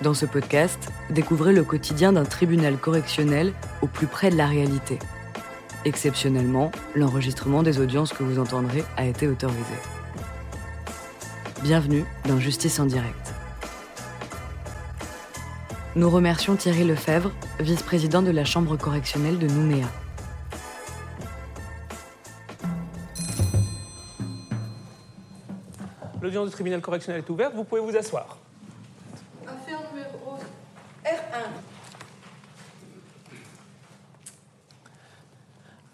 Dans ce podcast, découvrez le quotidien d'un tribunal correctionnel au plus près de la réalité. Exceptionnellement, l'enregistrement des audiences que vous entendrez a été autorisé. Bienvenue dans Justice en direct. Nous remercions Thierry Lefebvre, vice-président de la Chambre correctionnelle de Nouméa. L'audience du tribunal correctionnel est ouverte, vous pouvez vous asseoir.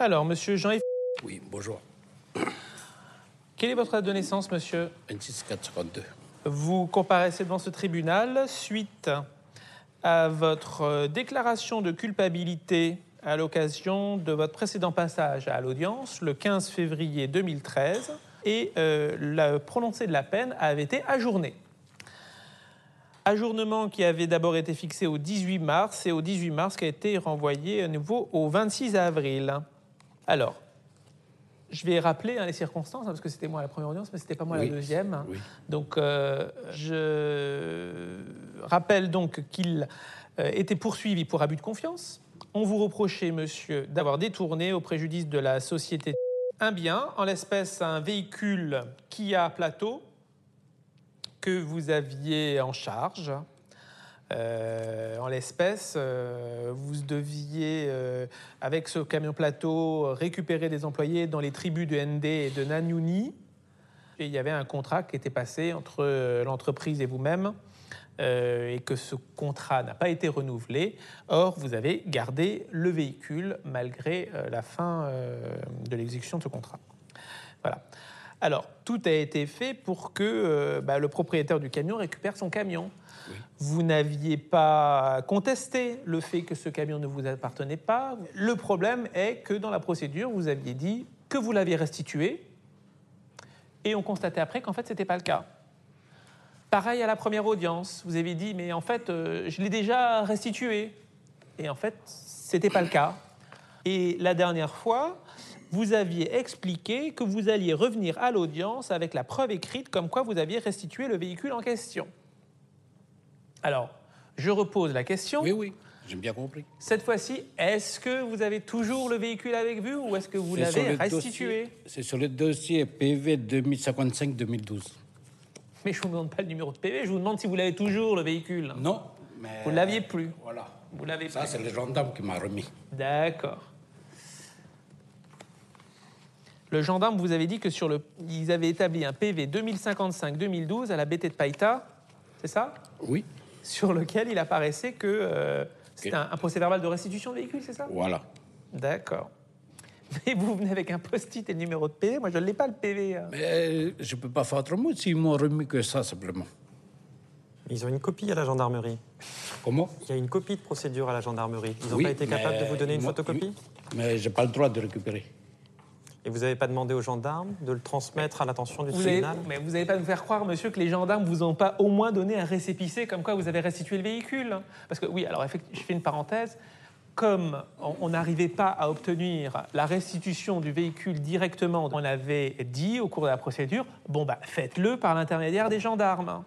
Alors, monsieur Jean-Yves, Oui, bonjour. quelle est votre date de naissance, monsieur 26 452. Vous comparaissez devant ce tribunal suite à votre euh, déclaration de culpabilité à l'occasion de votre précédent passage à l'audience le 15 février 2013 et euh, le prononcé de la peine avait été ajourné. Ajournement qui avait d'abord été fixé au 18 mars et au 18 mars qui a été renvoyé à nouveau au 26 avril. Alors, je vais rappeler hein, les circonstances, hein, parce que c'était moi la première audience, mais c'était pas moi Oui. la deuxième. Oui. Donc, euh, je rappelle donc qu'il euh, était poursuivi pour abus de confiance. On vous reprochait, monsieur, d'avoir détourné au préjudice de la société un bien, en l'espèce un véhicule Kia Plateau que vous aviez en charge. Euh, en l'espèce, euh, vous deviez, euh, avec ce camion plateau, récupérer des employés dans les tribus de ND et de Nanyuni. Il y avait un contrat qui était passé entre l'entreprise et vous-même, et que ce contrat n'a pas été renouvelé. Or, vous avez gardé le véhicule malgré la fin de l'exécution de ce contrat. Voilà. Alors, tout a été fait pour que euh, bah, le propriétaire du camion récupère son camion. Vous n'aviez pas contesté le fait que ce camion ne vous appartenait pas. Le problème est que dans la procédure, vous aviez dit que vous l'aviez restitué, et on constatait après qu'en fait, ce n'était pas le cas. Pareil à la première audience, vous avez dit, mais en fait, euh, je l'ai déjà restitué. Et en fait, ce n'était pas le cas. Et la dernière fois, vous aviez expliqué que vous alliez revenir à l'audience avec la preuve écrite comme quoi vous aviez restitué le véhicule en question. Alors, je repose la question. Oui, oui, j'ai bien compris. Cette fois-ci, est-ce que vous avez toujours le véhicule avec vous ou est-ce que vous l'avez restitué dossier- C'est sur le dossier PV 2055-2012. Mais je ne vous demande pas le numéro de PV, je vous demande si vous l'avez toujours, le véhicule. Non, mais... Vous ne l'aviez plus. Voilà. Vous l'avez Ça, c'est le gendarme qui m'a remis. D'accord. Le gendarme vous avait dit que sur le, ils avaient établi un PV 2055-2012 à la BT de Païta, c'est ça? Oui, Sur lequel il apparaissait que euh, c'était un, un procès verbal de restitution de véhicule, c'est ça? Voilà. D'accord. Mais vous venez avec un post-it et le numéro de PV. Moi, je ne l'ai pas, le PV. hein. Mais euh, je ne peux pas faire autrement s'ils m'ont remis que ça, simplement. Ils ont une copie à la gendarmerie. Comment? Il y a une copie de procédure à la gendarmerie. Ils n'ont Oui, pas été capables de vous donner une photocopie? Mais j'ai pas le droit de récupérer. Et vous n'avez pas demandé aux gendarmes de le transmettre à l'attention du Vous avez, tribunal mais vous n'allez pas nous faire croire, monsieur, que les gendarmes vous ont pas au moins donné un récépissé comme quoi vous avez restitué le véhicule. Parce que oui, alors je fais une parenthèse. Comme on- on n'arrivait pas à obtenir la restitution du véhicule directement, on avait dit au cours de la procédure, bon bah faites-le par l'intermédiaire des gendarmes.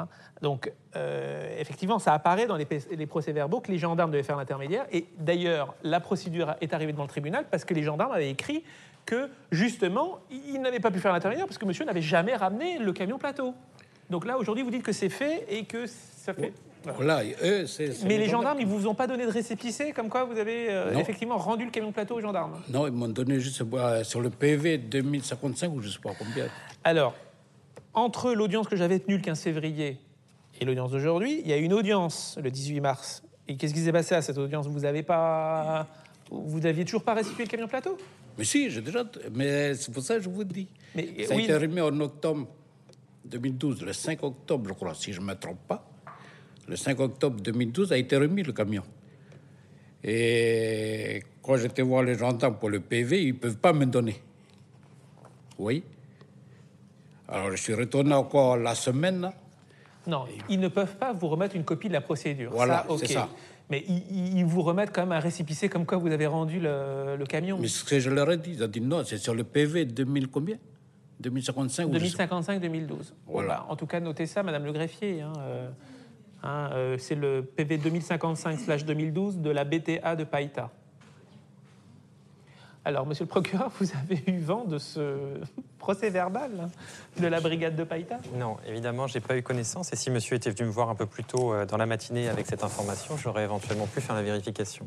Hein. Donc, euh, effectivement, ça apparaît dans les, procès-verbaux que les gendarmes devaient faire l'intermédiaire. Et d'ailleurs, la procédure est arrivée devant le tribunal parce que les gendarmes avaient écrit que, justement, ils n'avaient pas pu faire l'intermédiaire parce que monsieur n'avait jamais ramené le camion plateau. Donc là, aujourd'hui, vous dites que c'est fait et que ça fait. Voilà. Mais les gendarmes, ils vous ont pas donné de récépissé comme quoi vous avez euh, effectivement rendu le camion plateau aux gendarmes? Non, ils m'ont donné juste euh, sur le PV 2055 ou je ne sais pas combien. Alors, entre l'audience que j'avais tenue le 15 février et l'audience d'aujourd'hui, il y a une audience le 18 mars. Et qu'est-ce qui s'est passé à cette audience? Vous avez pas, vous aviez toujours pas restitué le camion plateau? Mais si, j'ai déjà... Mais c'est pour ça que je vous dis. Mais, ça a été remis en octobre 2012, le 5 octobre, je crois, si je ne me trompe pas. Le 5 octobre 2012 a été remis le camion. Et quand j'étais voir les gendarmes pour le PV, ils ne peuvent pas me donner. Oui. Alors, je suis retourné encore la semaine. là. Non, ils ne peuvent pas vous remettre une copie de la procédure. Voilà, ça, c'est ça. Mais ils, ils vous remettent quand même un récipicé comme quoi vous avez rendu le, le camion. Mais ce que je leur ai dit, ils ont dit non, c'est sur le PV 2000 combien? 2055 ou je sais pas. 2055-2012. Voilà. Voilà. En tout cas, notez ça, Madame le greffier. hein, euh, Hein, euh, c'est le PV 2055-2012 de la BTA de Païta. Alors, monsieur le procureur, vous avez eu vent de ce procès verbal de la brigade de Païta Non, évidemment, je n'ai pas eu connaissance. Et si monsieur était venu me voir un peu plus tôt euh, dans la matinée avec cette information, j'aurais éventuellement pu faire la vérification.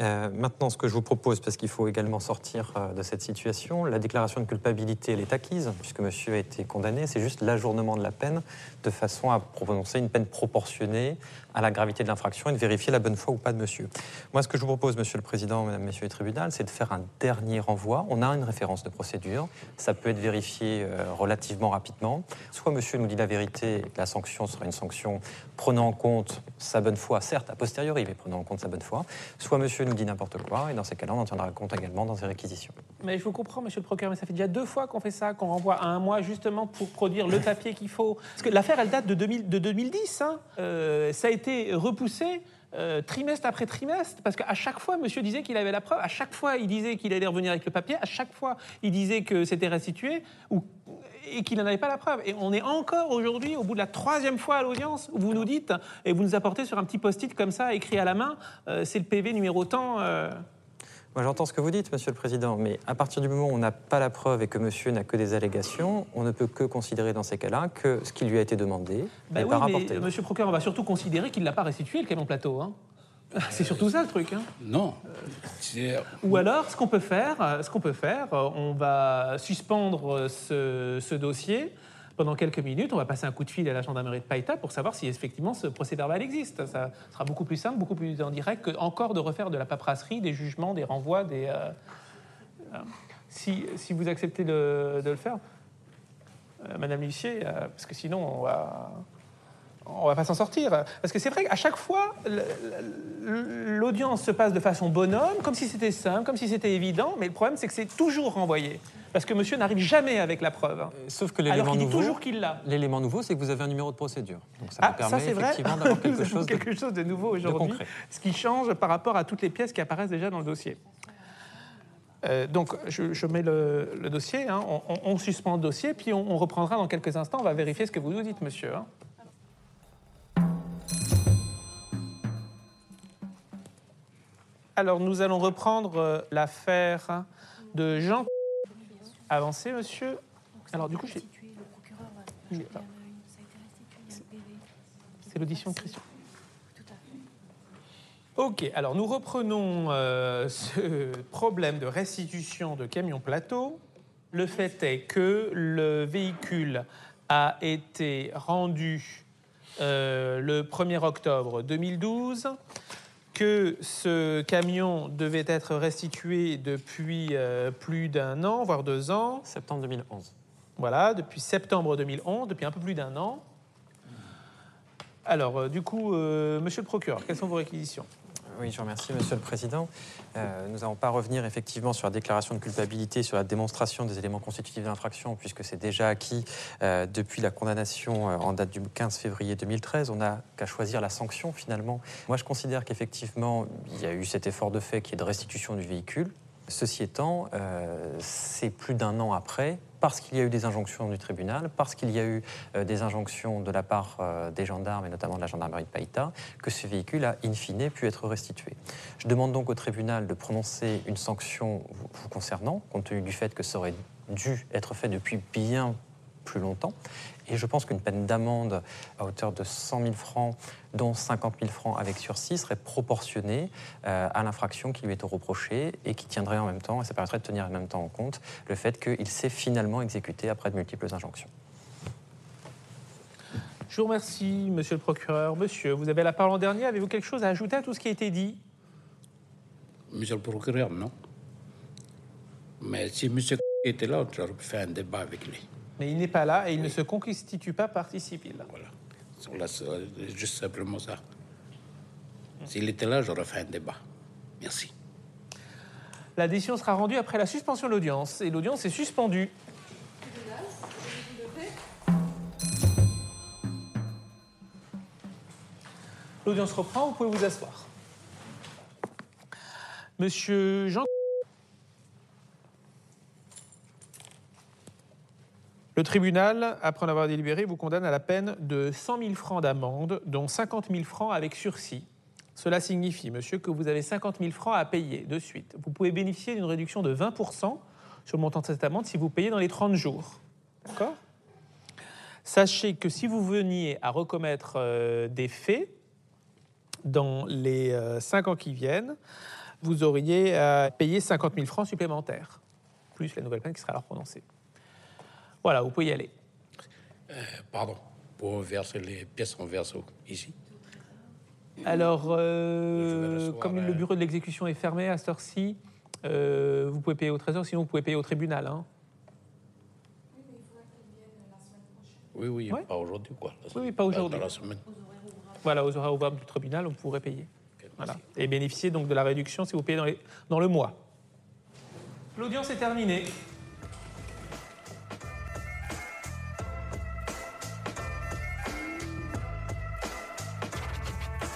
Euh, maintenant, ce que je vous propose, parce qu'il faut également sortir euh, de cette situation, la déclaration de culpabilité, elle est acquise, puisque monsieur a été condamné. C'est juste l'ajournement de la peine de façon à prononcer une peine proportionnée à la gravité de l'infraction et de vérifier la bonne foi ou pas de monsieur. Moi, ce que je vous propose, monsieur le président, mesdames, messieurs les tribunaux, c'est de faire un dernier renvoi. On a une référence de procédure. Ça peut être vérifié euh, relativement rapidement. Soit monsieur nous dit la vérité, la sanction sera une sanction prenant en compte sa bonne foi, certes a posteriori, mais prenant en compte sa bonne foi. Soit monsieur nous dit n'importe quoi, et dans ces cas-là, on en tiendra compte également dans ses réquisitions. Mais je vous comprends, monsieur le procureur, mais ça fait déjà deux fois qu'on fait ça, qu'on renvoie à un mois justement pour produire le papier qu'il faut. Parce que l'affaire, elle date de, 2000, de 2010. Hein. Euh, ça a été repoussé. Euh, trimestre après trimestre, parce qu'à chaque fois, monsieur disait qu'il avait la preuve, à chaque fois, il disait qu'il allait revenir avec le papier, à chaque fois, il disait que c'était restitué, ou, et qu'il n'en avait pas la preuve. Et on est encore aujourd'hui, au bout de la troisième fois à l'audience, où vous nous dites, et vous nous apportez sur un petit post-it comme ça, écrit à la main, euh, c'est le PV numéro tant. euh, Moi, j'entends ce que vous dites, Monsieur le Président, mais à partir du moment où on n'a pas la preuve et que Monsieur n'a que des allégations, on ne peut que considérer dans ces cas-là que ce qui lui a été demandé Ben n'est oui, pas mais rapporté. euh, monsieur le procureur, on va surtout considérer qu'il ne l'a pas restitué, le camion plateau. hein. C'est surtout ça le truc. hein. Non. C'est- Ou alors, ce qu'on peut faire, euh, ce qu'on peut faire, euh, on va suspendre euh, ce, ce dossier pendant quelques minutes. On va passer un coup de fil à la gendarmerie de Païta pour savoir si effectivement ce procès verbal existe. Ça sera beaucoup plus simple, beaucoup plus en direct que encore de refaire de la paperasserie, des jugements, des renvois, des. euh, euh, si, si vous acceptez de, le faire, euh, Madame euh, parce que sinon on va. On va pas s'en sortir. Parce que c'est vrai qu'à chaque fois, l'audience se passe de façon bonhomme, comme si c'était simple, comme si c'était évident, mais le problème, c'est que c'est toujours renvoyé. Parce que monsieur n'arrive jamais avec la preuve. hein. Sauf que Alors l'élément qu'il dit nouveau, toujours qu'il l'a. l'élément nouveau, c'est que vous avez un numéro de procédure. Donc ça Ah, vous permet ça c'est vrai. effectivement d'avoir Nous quelque avons chose de quelque chose de nouveau aujourd'hui, concret. ce qui change par rapport à toutes les pièces qui apparaissent déjà dans le dossier. Euh, donc, je, je mets le, le dossier, hein. on, on- on suspend le dossier, puis on, on reprendra dans quelques instants. On va vérifier ce que vous nous dites, monsieur. hein. Alors, nous allons reprendre euh, l'affaire de Jean. Avancez, monsieur. Alors, du coup, j'ai- là. c'est l'audition de Christian. Ok, alors nous reprenons euh, ce problème de restitution de camion plateau. Le fait est que le véhicule a été rendu euh, le 1er octobre 2012, que ce camion devait être restitué depuis euh, plus d'un an, voire deux ans. Septembre 2011. Voilà, depuis septembre 2011, depuis un peu plus d'un an. Alors, euh, du coup, euh, monsieur le procureur, quelles sont vos réquisitions? Oui, je remercie, Monsieur le Président. Euh, nous n'allons pas revenir effectivement sur la déclaration de culpabilité, sur la démonstration des éléments constitutifs de l'infraction, puisque c'est déjà acquis euh, depuis la condamnation euh, en date du 15 février 2013. On n'a qu'à choisir la sanction finalement. Moi, je considère qu'effectivement, il y a eu cet effort de fait qui est de restitution du véhicule. Ceci étant, euh, c'est plus d'un an après, parce qu'il y a eu des injonctions du tribunal, parce qu'il y a eu euh, des injonctions de la part euh, des gendarmes, et notamment de la gendarmerie de Païta, que ce véhicule a in fine pu être restitué. Je demande donc au tribunal de prononcer une sanction vous concernant, compte tenu du fait que ça aurait dû être fait depuis bien plus longtemps. Et je pense qu'une peine d'amende à hauteur de 100 000 francs, dont 50 000 francs avec sursis, serait proportionnée euh, à l'infraction qui lui est reprochée et qui tiendrait en même temps, et ça permettrait de tenir en même temps en compte le fait qu'il s'est finalement exécuté après de multiples injonctions. Je vous remercie, monsieur le procureur. Monsieur, vous avez la parole en dernier. Avez-vous quelque chose à ajouter à tout ce qui a été dit? Monsieur le procureur, non. Mais si monsieur était là, j'aurais pu faire un débat avec lui. Mais il n'est pas là et il ne se constitue pas partie civile. Voilà. Sur- juste simplement ça. S'il était là, j'aurais fait un débat. Merci. La décision sera rendue après la suspension de l'audience. Et l'audience est suspendue. L'audience reprend, vous pouvez vous asseoir. Monsieur Jean. Le tribunal, après en avoir délibéré, vous condamne à la peine de 100 000 francs d'amende, dont 50 000 francs avec sursis. Cela signifie, monsieur, que vous avez 50 000 francs à payer de suite. Vous pouvez bénéficier d'une réduction de 20% sur le montant de cette amende si vous payez dans les 30 jours. D'accord? Sachez que si vous veniez à recommettre euh, des faits dans les 5 ans qui viennent, vous auriez à payer 50 000 francs supplémentaires, plus la nouvelle peine qui sera alors prononcée. Voilà, vous pouvez y aller. Euh, pardon, pour verser les pièces en verso ici. Alors, euh, comme euh, le bureau de l'exécution est fermé à cette heure-ci, euh, vous pouvez payer au trésor, sinon vous pouvez payer au tribunal. hein. Oui, oui, Ouais. pas aujourd'hui, quoi. La Oui, semaine- oui, pas aujourd'hui. Dans la semaine. Voilà, aux horaires ouvrables du tribunal, vous pourrez payer. Voilà. Et bénéficier donc de la réduction si vous payez dans, les- dans le mois. L'audience est terminée.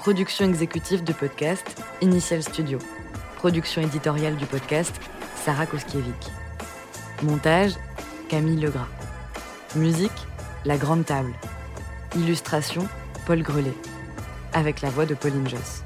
Production exécutive du podcast, Initial Studio. Production éditoriale du podcast, Sarah Koskiewicz. Montage, Camille Legras. Musique, La Grande Table. Illustration, Paul Grelet. Avec la voix de Pauline Joss.